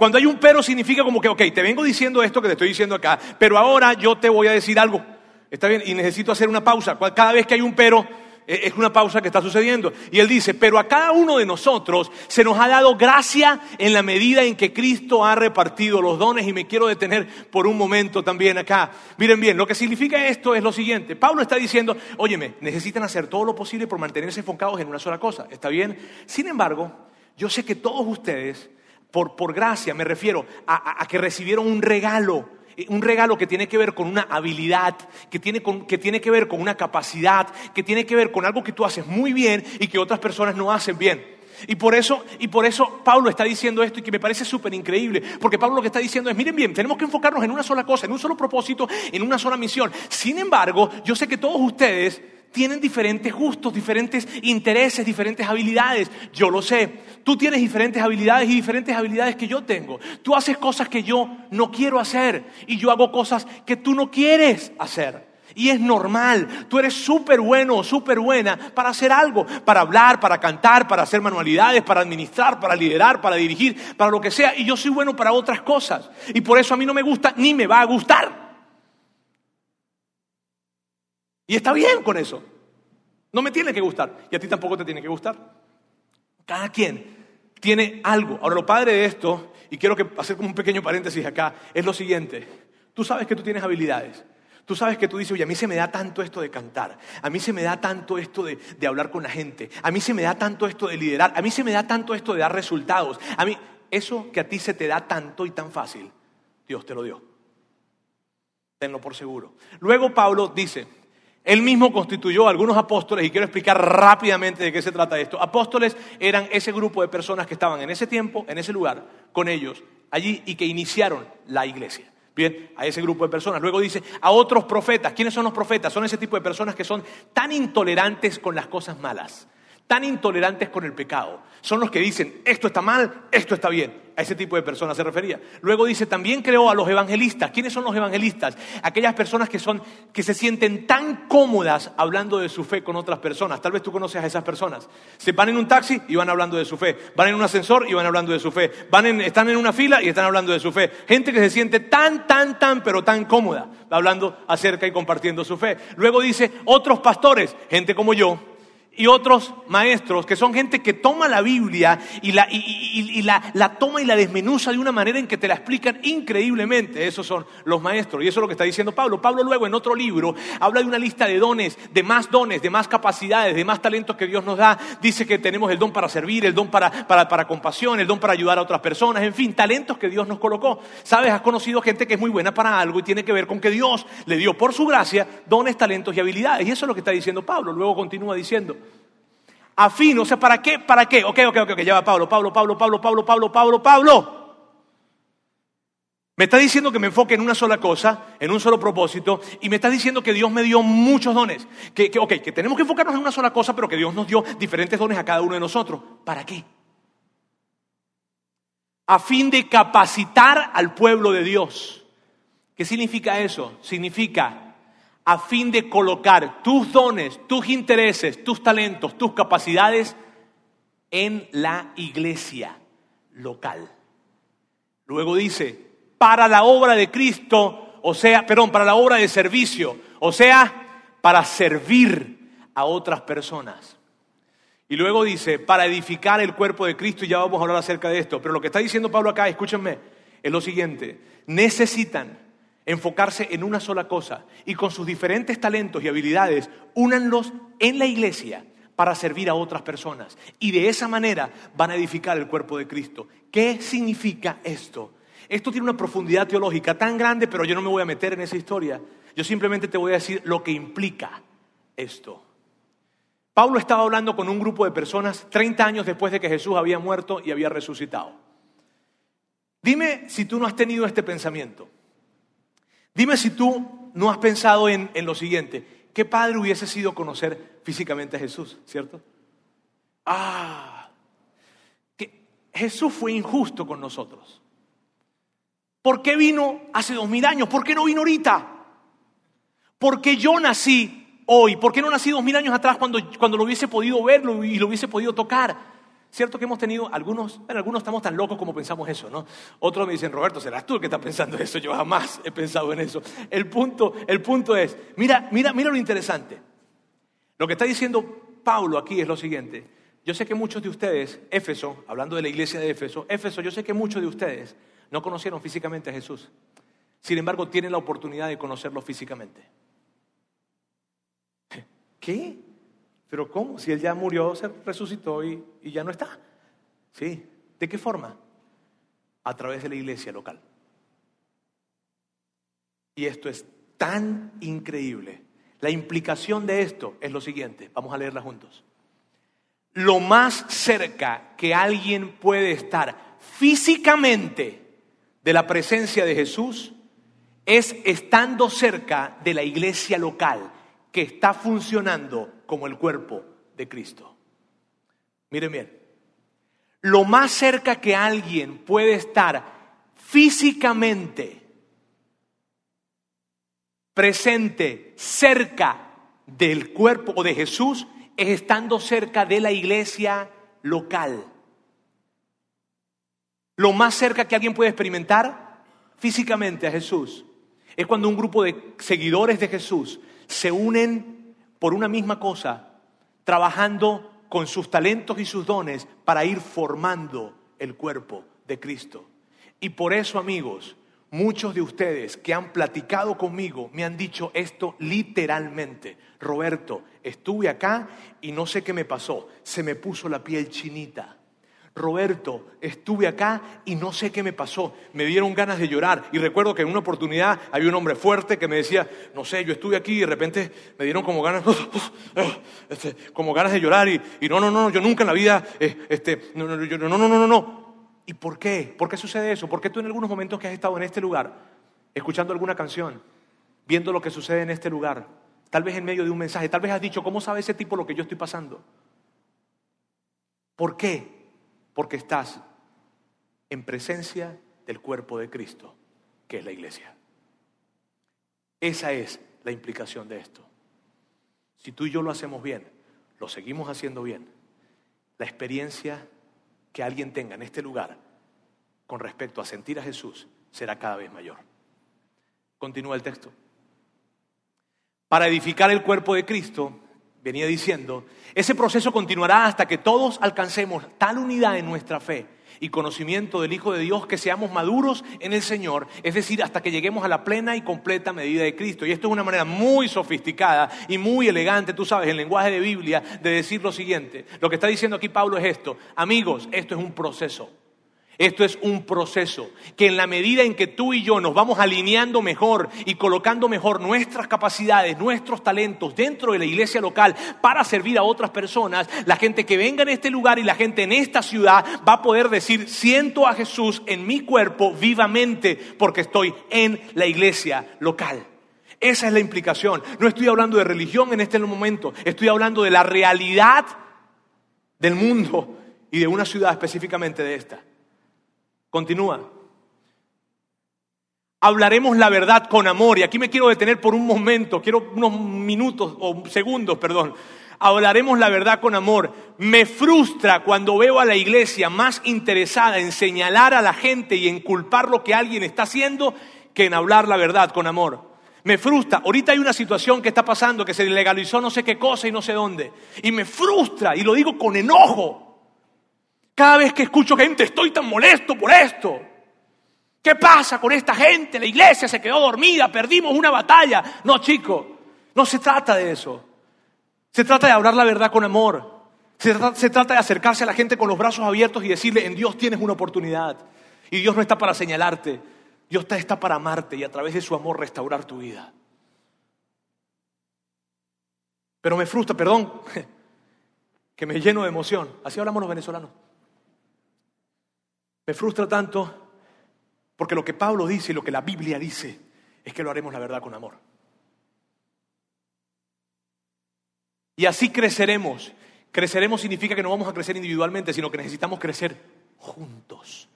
Cuando hay un pero significa como que, ok, te vengo diciendo esto que te estoy diciendo acá, pero ahora yo te voy a decir algo. Está bien, y necesito hacer una pausa. Cada vez que hay un pero, e, es una pausa que está sucediendo. Y él dice, pero a cada uno de nosotros se nos ha dado gracia en la medida en que Cristo ha repartido los dones y me quiero detener por un momento también acá. Miren bien, lo que significa esto es lo siguiente. Pablo está diciendo, óyeme, necesitan hacer todo lo posible por mantenerse enfocados en una sola cosa. ¿Está bien? Sin embargo, yo sé que todos ustedes por, por gracia me refiero a, que recibieron un regalo, eh, un regalo que tiene que ver con una habilidad, que tiene, que tiene que ver con una capacidad, que tiene que ver con algo que tú haces muy bien y que otras personas no hacen bien. Y por eso, y por eso Pablo está diciendo esto y que me parece súper increíble, porque Pablo lo que está diciendo es, miren bien, tenemos que enfocarnos en una sola cosa, en un solo propósito, en una sola misión. Sin embargo, yo sé que todos ustedes tienen diferentes gustos, diferentes intereses, diferentes habilidades. Yo lo sé. Tú tienes diferentes habilidades y diferentes habilidades que yo tengo. Tú haces cosas que yo no quiero hacer y yo hago cosas que tú no quieres hacer. Y es normal. Tú eres súper bueno o súper buena para hacer algo, para hablar, para cantar, para hacer manualidades, para administrar, para liderar, para dirigir, para lo que sea. Y yo soy bueno para otras cosas. Y por eso a mí no me gusta ni me va a gustar. Y está bien con eso. No me tiene que gustar. Y a ti tampoco te tiene que gustar. Cada quien tiene algo. Ahora, lo padre de esto, y quiero que hacer como un pequeño paréntesis acá, es lo siguiente. Tú sabes que tú tienes habilidades. Tú sabes que tú dices, oye, a mí se me da tanto esto de cantar, a mí se me da tanto esto de, de, hablar con la gente, a mí se me da tanto esto de liderar, a mí se me da tanto esto de dar resultados. A mí, eso que a ti se te da tanto y tan fácil, Dios te lo dio. Tenlo por seguro. Luego Pablo dice, él mismo constituyó algunos apóstoles y quiero explicar rápidamente de qué se trata esto. Apóstoles eran ese grupo de personas que estaban en ese tiempo, en ese lugar, con ellos, allí y que iniciaron la iglesia. Bien, a ese grupo de personas. Luego dice a otros profetas. ¿Quiénes son los profetas? Son ese tipo de personas que son tan intolerantes con las cosas malas tan intolerantes con el pecado. Son los que dicen, esto está mal, esto está bien. A ese tipo de personas se refería. Luego dice, también creó a los evangelistas. ¿Quiénes son los evangelistas? Aquellas personas que, son, que se sienten tan cómodas hablando de su fe con otras personas. Tal vez tú conoces a esas personas. Se van en un taxi y van hablando de su fe. Van en un ascensor y van hablando de su fe. Van en, están en una fila y están hablando de su fe. Gente que se siente tan, tan, tan, pero tan cómoda hablando acerca y compartiendo su fe. Luego dice, otros pastores, gente como yo, y otros maestros que son gente que toma la Biblia y, la, y, la, la, toma y la desmenuza de una manera en que te la explican increíblemente. Esos son los maestros. Y eso es lo que está diciendo Pablo. Pablo luego en otro libro habla de una lista de dones, de más dones, de más capacidades, de más talentos que Dios nos da. Dice que tenemos el don para servir, el don para, para, para compasión, el don para ayudar a otras personas, en fin, talentos que Dios nos colocó. Sabes, has conocido gente que es muy buena para algo y tiene que ver con que Dios le dio por su gracia dones, talentos y habilidades. Y eso es lo que está diciendo Pablo. Luego continúa diciendo afín. O sea, ¿para qué? ¿Para qué? Ok, ok, ok, ok, ya va Pablo, Pablo, Pablo, Pablo, Pablo, Pablo, Pablo, Pablo. Me está diciendo que me enfoque en una sola cosa, en un solo propósito, y me está diciendo que Dios me dio muchos dones. Que, que, ok, que tenemos que enfocarnos en una sola cosa, pero que Dios nos dio diferentes dones a cada uno de nosotros. ¿Para qué? A fin de capacitar al pueblo de Dios. ¿Qué significa eso? Significa a fin de colocar tus dones, tus intereses, tus talentos, tus capacidades en la iglesia local. Luego dice, para la obra de Cristo, o sea, perdón, para la obra de servicio, o sea, para servir a otras personas. Y luego dice, para edificar el cuerpo de Cristo, y ya vamos a hablar acerca de esto. Pero lo que está diciendo Pablo acá, escúchenme, es lo siguiente, necesitan enfocarse en una sola cosa y con sus diferentes talentos y habilidades, únanlos en la iglesia para servir a otras personas. Y de esa manera van a edificar el cuerpo de Cristo. ¿Qué significa esto? Esto tiene una profundidad teológica tan grande, pero yo no me voy a meter en esa historia. Yo simplemente te voy a decir lo que implica esto. Pablo estaba hablando con un grupo de personas 30 años después de que Jesús había muerto y había resucitado. Dime si tú no has tenido este pensamiento. Dime si tú no has pensado en, en lo siguiente. ¿Qué padre hubiese sido conocer físicamente a Jesús, cierto? Ah, que Jesús fue injusto con nosotros. ¿Por qué vino hace dos mil años? ¿Por qué no vino ahorita? ¿Por qué yo nací hoy? ¿Por qué no nací dos mil años atrás cuando, cuando lo hubiese podido verlo y lo hubiese podido tocar? Cierto que hemos tenido algunos, bueno, algunos estamos tan locos como pensamos eso, ¿no? Otros me dicen, Roberto, serás tú el que está pensando eso, yo jamás he pensado en eso. El punto, el punto es, mira, mira, mira lo interesante. Lo que está diciendo Pablo aquí es lo siguiente. Yo sé que muchos de ustedes, Éfeso, hablando de la iglesia de Éfeso, Éfeso, yo sé que muchos de ustedes no conocieron físicamente a Jesús. Sin embargo, tienen la oportunidad de conocerlo físicamente. ¿Qué? Pero ¿cómo? Si Él ya murió, se resucitó y, ya no está. ¿Sí? ¿De qué forma? A través de la iglesia local. Y esto es tan increíble. La implicación de esto es lo siguiente. Vamos a leerla juntos. Lo más cerca que alguien puede estar físicamente de la presencia de Jesús es estando cerca de la iglesia local que está funcionando como el cuerpo de Cristo. Miren bien, lo más cerca que alguien puede estar físicamente presente cerca del cuerpo o de Jesús es estando cerca de la iglesia local. Lo más cerca que alguien puede experimentar físicamente a Jesús es cuando un grupo de seguidores de Jesús se unen por una misma cosa, trabajando con sus talentos y sus dones para ir formando el cuerpo de Cristo. Y por eso, amigos, muchos de ustedes que han platicado conmigo me han dicho esto literalmente. Roberto, estuve acá y no sé qué me pasó, se me puso la piel chinita. Roberto, estuve acá y no sé qué me pasó. Me dieron ganas de llorar. Y recuerdo que en una oportunidad había un hombre fuerte que me decía, no sé, yo estuve aquí y de repente me dieron como ganas, este, como ganas de llorar. Y, no, no, no, yo nunca en la vida, eh, este, no, no, no, no, no, no. ¿Y por qué? ¿Por qué sucede eso? ¿Por qué tú en algunos momentos que has estado en este lugar, escuchando alguna canción, viendo lo que sucede en este lugar, tal vez en medio de un mensaje, tal vez has dicho, ¿cómo sabe ese tipo lo que yo estoy pasando? ¿Por qué? Porque estás en presencia del cuerpo de Cristo, que es la iglesia. Esa es la implicación de esto. Si tú y yo lo hacemos bien, lo seguimos haciendo bien, la experiencia que alguien tenga en este lugar con respecto a sentir a Jesús será cada vez mayor. Continúa el texto. Para edificar el cuerpo de Cristo, venía diciendo, ese proceso continuará hasta que todos alcancemos tal unidad en nuestra fe y conocimiento del Hijo de Dios que seamos maduros en el Señor, es decir, hasta que lleguemos a la plena y completa medida de Cristo. Y esto es una manera muy sofisticada y muy elegante, tú sabes, en lenguaje de Biblia, de decir lo siguiente. Lo que está diciendo aquí Pablo es esto, amigos, esto es un proceso. Esto es un proceso que en la medida en que tú y yo nos vamos alineando mejor y colocando mejor nuestras capacidades, nuestros talentos dentro de la iglesia local para servir a otras personas, la gente que venga en este lugar y la gente en esta ciudad va a poder decir, siento a Jesús en mi cuerpo vivamente porque estoy en la iglesia local. Esa es la implicación. No estoy hablando de religión en este momento, estoy hablando de la realidad del mundo y de una ciudad específicamente de esta. Continúa. Hablaremos la verdad con amor. Y aquí me quiero detener por un momento, quiero unos minutos o segundos, perdón. Hablaremos la verdad con amor. Me frustra cuando veo a la iglesia más interesada en señalar a la gente y en culpar lo que alguien está haciendo que en hablar la verdad con amor. Me frustra. Ahorita hay una situación que está pasando, que se legalizó no sé qué cosa y no sé dónde. Y me frustra, y lo digo con enojo. Cada vez que escucho gente, estoy tan molesto por esto. ¿Qué pasa con esta gente? La iglesia se quedó dormida, perdimos una batalla. No, chico, no se trata de eso. Se trata de hablar la verdad con amor. Se trata, de acercarse a la gente con los brazos abiertos y decirle, en Dios tienes una oportunidad. Y Dios no está para señalarte, Dios está para amarte y a través de su amor restaurar tu vida. Pero me frustra, perdón, que me lleno de emoción. Así hablamos los venezolanos. Me frustra tanto porque lo que Pablo dice y lo que la Biblia dice es que lo haremos la verdad con amor. Y así creceremos. Creceremos significa que no vamos a crecer individualmente, sino que necesitamos crecer juntos.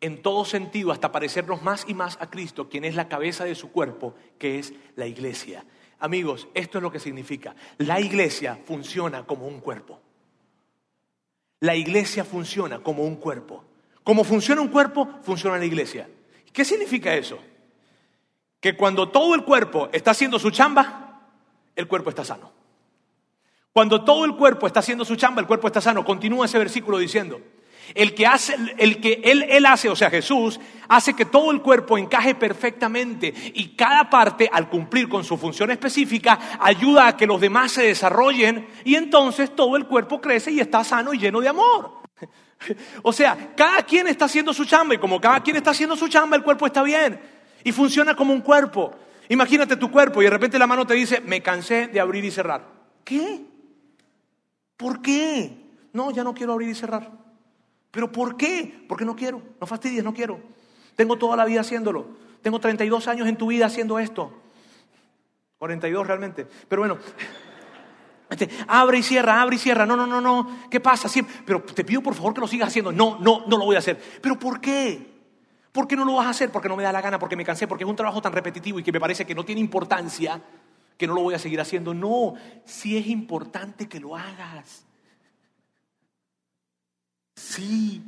En todo sentido, hasta parecernos más y más a Cristo, quien es la cabeza de su cuerpo, que es la iglesia. Amigos, esto es lo que significa. La iglesia funciona como un cuerpo. La iglesia funciona como un cuerpo. Como funciona un cuerpo, funciona la iglesia. ¿Qué significa eso? Que cuando todo el cuerpo está haciendo su chamba, el cuerpo está sano. Cuando todo el cuerpo está haciendo su chamba, el cuerpo está sano. Continúa ese versículo diciendo, el que hace, el que él, él hace, o sea, Jesús, hace que todo el cuerpo encaje perfectamente y cada parte, al cumplir con su función específica, ayuda a que los demás se desarrollen y entonces todo el cuerpo crece y está sano y lleno de amor. O sea, cada quien está haciendo su chamba y como cada quien está haciendo su chamba, el cuerpo está bien y funciona como un cuerpo. Imagínate tu cuerpo y de repente la mano te dice, me cansé de abrir y cerrar. ¿Qué? ¿Por qué? No, ya no quiero abrir y cerrar. ¿Pero por qué? Porque no quiero, no fastidies, no quiero. Tengo toda la vida haciéndolo. Tengo 32 años en tu vida haciendo esto. 42 realmente. Pero bueno, abre y cierra, abre y cierra. No, no, no, no. ¿Qué pasa? pero te pido por favor que lo sigas haciendo. No, no, no lo voy a hacer. ¿Pero por qué? ¿Por qué no lo vas a hacer? Porque no me da la gana, porque me cansé, porque es un trabajo tan repetitivo y que me parece que no tiene importancia que no lo voy a seguir haciendo. No, si es importante que lo hagas. Sí,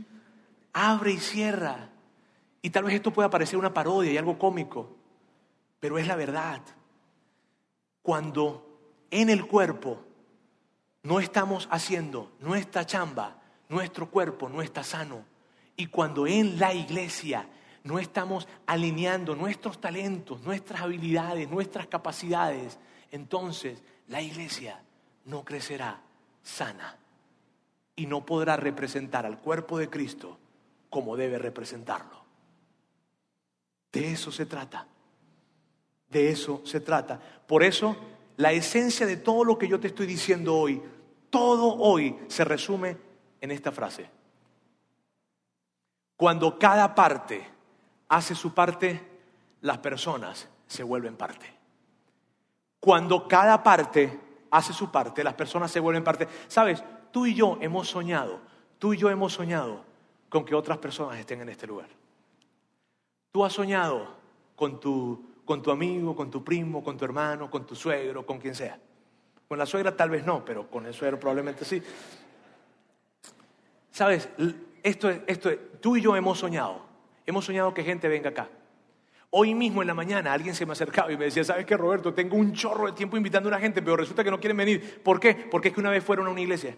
abre y cierra. Y tal vez esto pueda parecer una parodia y algo cómico, pero es la verdad. Cuando en el cuerpo no estamos haciendo nuestra chamba, nuestro cuerpo no está sano. Y cuando en la iglesia no estamos alineando nuestros talentos, nuestras habilidades, nuestras capacidades, entonces la iglesia no crecerá sana y no podrá representar al cuerpo de Cristo como debe representarlo. De eso se trata. De eso se trata. Por eso, la esencia de todo lo que yo te estoy diciendo hoy, todo hoy se resume en esta frase. Cuando cada parte hace su parte, las personas se vuelven parte. Cuando cada parte hace su parte, las personas se vuelven parte. ¿Sabes? tú y yo hemos soñado, tú y yo hemos soñado con que otras personas estén en este lugar. Tú has soñado con tu, con tu amigo, con tu primo, con tu hermano, con tu suegro, con quien sea. Con la suegra tal vez no, pero con el suegro probablemente sí. Sabes, esto es, esto tú y yo hemos soñado. Hemos soñado que gente venga acá. Hoy mismo en la mañana alguien se me acercaba y me decía, ¿sabes qué, Roberto? Tengo un chorro de tiempo invitando a una gente, pero resulta que no quieren venir. ¿Por qué? Porque es que una vez fueron a una iglesia.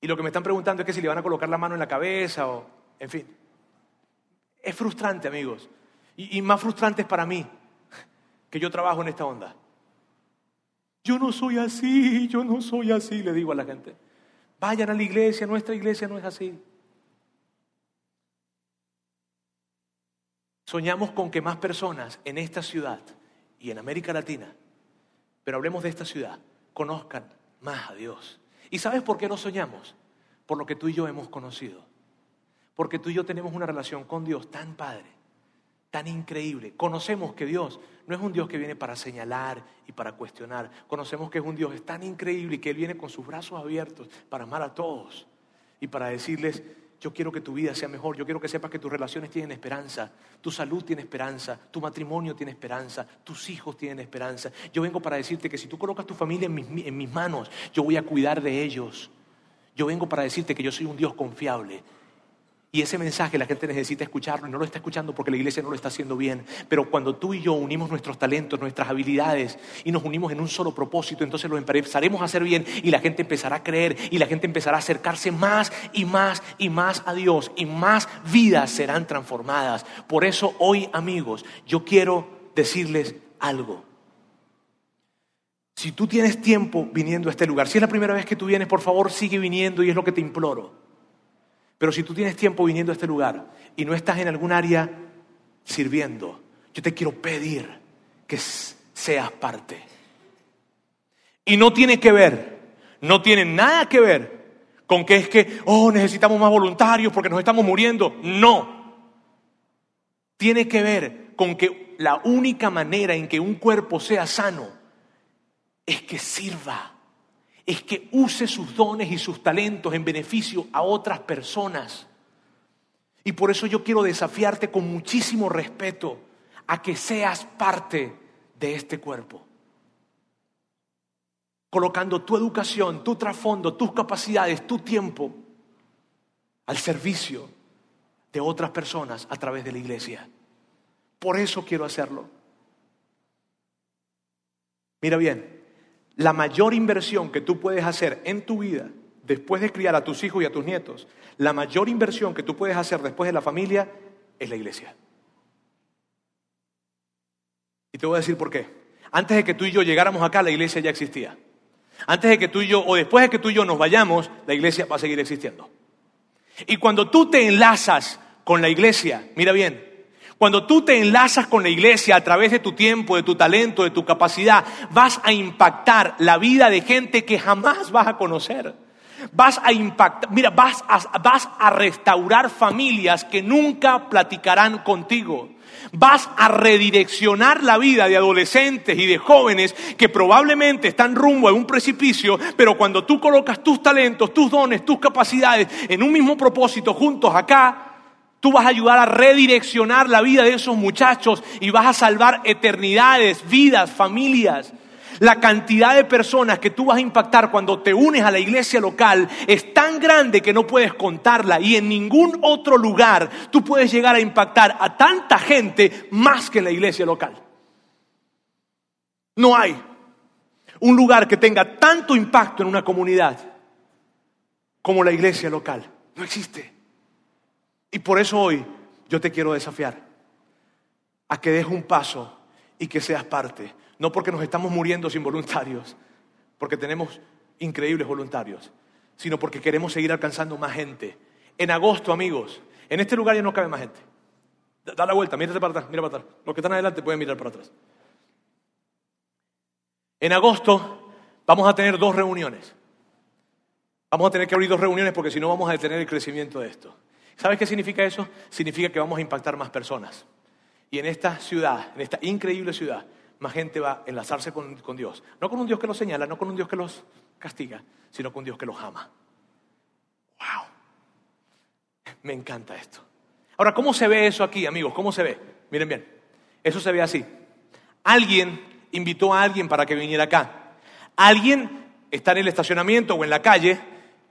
Y lo que me están preguntando es que si le van a colocar la mano en la cabeza o, en fin. Es frustrante, amigos. Y, más frustrante es para mí, que yo trabajo en esta onda. Yo no soy así, yo no soy así, le digo a la gente. Vayan a la iglesia, nuestra iglesia no es así. Soñamos con que más personas en esta ciudad y en América Latina, pero hablemos de esta ciudad, conozcan más a Dios. ¿Y sabes por qué lo soñamos? Por lo que tú y yo hemos conocido. Porque tú y yo tenemos una relación con Dios tan padre, tan increíble. Conocemos que Dios no es un Dios que viene para señalar y para cuestionar. Conocemos que es un Dios tan increíble y que Él viene con sus brazos abiertos para amar a todos y para decirles, yo quiero que tu vida sea mejor, yo quiero que sepas que tus relaciones tienen esperanza, tu salud tiene esperanza, tu matrimonio tiene esperanza, tus hijos tienen esperanza. Yo vengo para decirte que si tú colocas tu familia en mis manos, yo voy a cuidar de ellos. Yo vengo para decirte que yo soy un Dios confiable, y ese mensaje la gente necesita escucharlo y no lo está escuchando porque la iglesia no lo está haciendo bien. Pero cuando tú y yo unimos nuestros talentos, nuestras habilidades y nos unimos en un solo propósito, entonces lo empezaremos a hacer bien y la gente empezará a creer y la gente empezará a acercarse más y más y más a Dios y más vidas serán transformadas. Por eso hoy, amigos, yo quiero decirles algo. Si tú tienes tiempo viniendo a este lugar, si es la primera vez que tú vienes, por favor sigue viniendo y es lo que te imploro. Pero si tú tienes tiempo viniendo a este lugar y no estás en algún área sirviendo, yo te quiero pedir que seas parte. Y no tiene que ver, no tiene nada que ver con que es que, oh, necesitamos más voluntarios porque nos estamos muriendo. No. tiene que ver con que la única manera en que un cuerpo sea sano es que sirva, es que use sus dones y sus talentos en beneficio a otras personas. Y por eso yo quiero desafiarte con muchísimo respeto a que seas parte de este cuerpo. Colocando tu educación, tu trasfondo, tus capacidades, tu tiempo al servicio de otras personas a través de la iglesia. Por eso quiero hacerlo. Mira bien, la mayor inversión que tú puedes hacer en tu vida después de criar a tus hijos y a tus nietos, la mayor inversión que tú puedes hacer después de la familia es la iglesia. Y te voy a decir por qué. Antes de que tú y yo llegáramos acá, la iglesia ya existía. Antes de que tú y yo, o después de que tú y yo nos vayamos, la iglesia va a seguir existiendo. Y cuando tú te enlazas con la iglesia, mira bien, cuando tú te enlazas con la iglesia a través de tu tiempo, de tu talento, de tu capacidad, vas a impactar la vida de gente que jamás vas a conocer. Vas a impactar, mira, vas a, vas a restaurar familias que nunca platicarán contigo. Vas a redireccionar la vida de adolescentes y de jóvenes que probablemente están rumbo a un precipicio, pero cuando tú colocas tus talentos, tus dones, tus capacidades en un mismo propósito juntos acá, Tú vas a ayudar a redireccionar la vida de esos muchachos y vas a salvar eternidades, vidas, familias. La cantidad de personas que tú vas a impactar cuando te unes a la iglesia local es tan grande que no puedes contarla y en ningún otro lugar tú puedes llegar a impactar a tanta gente más que en la iglesia local. No hay un lugar que tenga tanto impacto en una comunidad como la iglesia local. No existe. Y por eso hoy yo te quiero desafiar a que des un paso y que seas parte no porque nos estamos muriendo sin voluntarios, porque tenemos increíbles voluntarios, sino porque queremos seguir alcanzando más gente. En agosto, amigos, en este lugar ya no cabe más gente. Da la vuelta, mírate para atrás, mira para atrás. Los que están adelante pueden mirar para atrás. En agosto vamos a tener dos reuniones. Vamos a tener que abrir dos reuniones porque si no vamos a detener el crecimiento de esto. ¿Sabes qué significa eso? Significa que vamos a impactar más personas. Y en esta ciudad, en esta increíble ciudad, más gente va a enlazarse con, Dios. No con un Dios que los señala, no con un Dios que los castiga, sino con un Dios que los ama. ¡Wow! Me encanta esto. Ahora, ¿cómo se ve eso aquí, amigos? ¿Cómo se ve? Miren bien, eso se ve así. Alguien invitó a alguien para que viniera acá. Alguien está en el estacionamiento o en la calle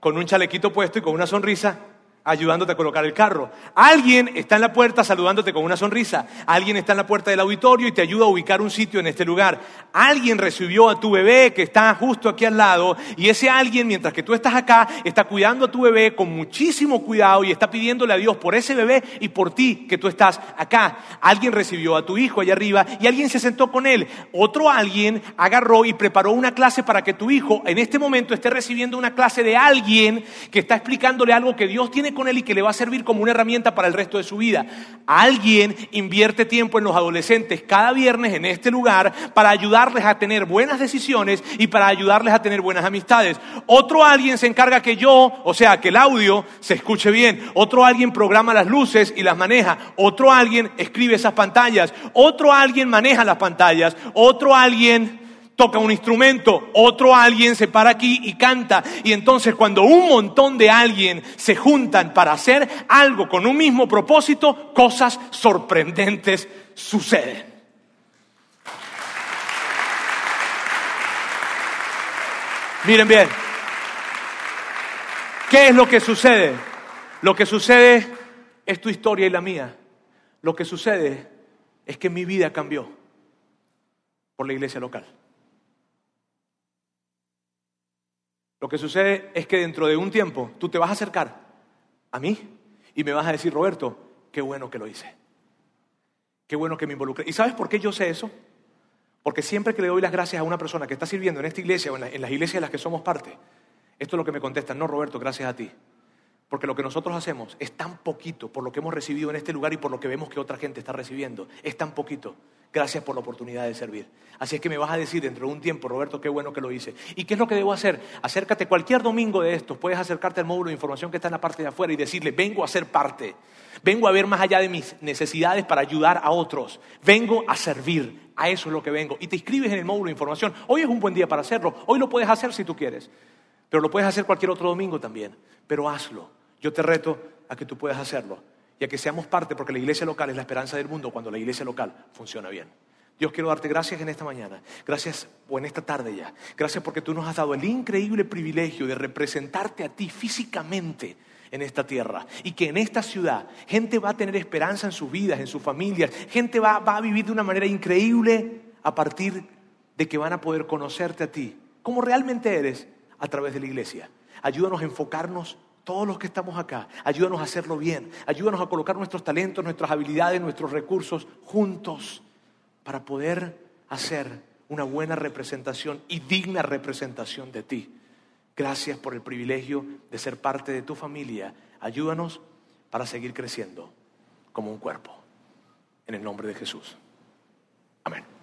con un chalequito puesto y con una sonrisa ayudándote a colocar el carro. Alguien está en la puerta saludándote con una sonrisa. Alguien está en la puerta del auditorio y te ayuda a ubicar un sitio en este lugar. Alguien recibió a tu bebé que está justo aquí al lado y ese alguien, mientras que tú estás acá, está cuidando a tu bebé con muchísimo cuidado y está pidiéndole a Dios por ese bebé y por ti que tú estás acá. Alguien recibió a tu hijo allá arriba y alguien se sentó con él. Otro alguien agarró y preparó una clase para que tu hijo en este momento esté recibiendo una clase de alguien que está explicándole algo que Dios tiene con él y que le va a servir como una herramienta para el resto de su vida. Alguien invierte tiempo en los adolescentes cada viernes en este lugar para ayudarles a tener buenas decisiones y para ayudarles a tener buenas amistades. Otro alguien se encarga que yo, o sea, que el audio se escuche bien. Otro alguien programa las luces y las maneja. Otro alguien escribe esas pantallas. Otro alguien maneja las pantallas. Otro alguien toca un instrumento, otro alguien se para aquí y canta. Y entonces cuando un montón de alguien se juntan para hacer algo con un mismo propósito, cosas sorprendentes suceden. Miren bien, ¿qué es lo que sucede? Lo que sucede es tu historia y la mía. Lo que sucede es que mi vida cambió por la iglesia local. Lo que sucede es que dentro de un tiempo tú te vas a acercar a mí y me vas a decir, Roberto, qué bueno que lo hice. Qué bueno que me involucré. ¿Y sabes por qué yo sé eso? Porque siempre que le doy las gracias a una persona que está sirviendo en esta iglesia o en, las iglesias en las que somos parte, esto es lo que me contestan, no Roberto, gracias a ti. Porque lo que nosotros hacemos es tan poquito por lo que hemos recibido en este lugar y por lo que vemos que otra gente está recibiendo. Es tan poquito Gracias por la oportunidad de servir. Así es que me vas a decir dentro de un tiempo, Roberto, qué bueno que lo hice. ¿Y qué es lo que debo hacer? Acércate cualquier domingo de estos, puedes acercarte al módulo de información que está en la parte de afuera y decirle, vengo a ser parte, vengo a ver más allá de mis necesidades para ayudar a otros, vengo a servir, a eso es lo que vengo. Y te inscribes en el módulo de información. Hoy es un buen día para hacerlo, hoy lo puedes hacer si tú quieres, pero lo puedes hacer cualquier otro domingo también, pero hazlo. Yo te reto a que tú puedas hacerlo y a que seamos parte, porque la iglesia local es la esperanza del mundo cuando la iglesia local funciona bien. Dios quiero darte gracias en esta mañana, gracias o en esta tarde ya. Gracias porque tú nos has dado el increíble privilegio de representarte a ti físicamente en esta tierra y que en esta ciudad gente va a tener esperanza en sus vidas, en sus familias, gente va, va a vivir de una manera increíble a partir de que van a poder conocerte a ti, como realmente eres a través de la iglesia. Ayúdanos a enfocarnos todos los que estamos acá, ayúdanos a hacerlo bien, ayúdanos a colocar nuestros talentos, nuestras habilidades, nuestros recursos juntos para poder hacer una buena representación y digna representación de ti. Gracias por el privilegio de ser parte de tu familia. Ayúdanos para seguir creciendo como un cuerpo. En el nombre de Jesús. Amén.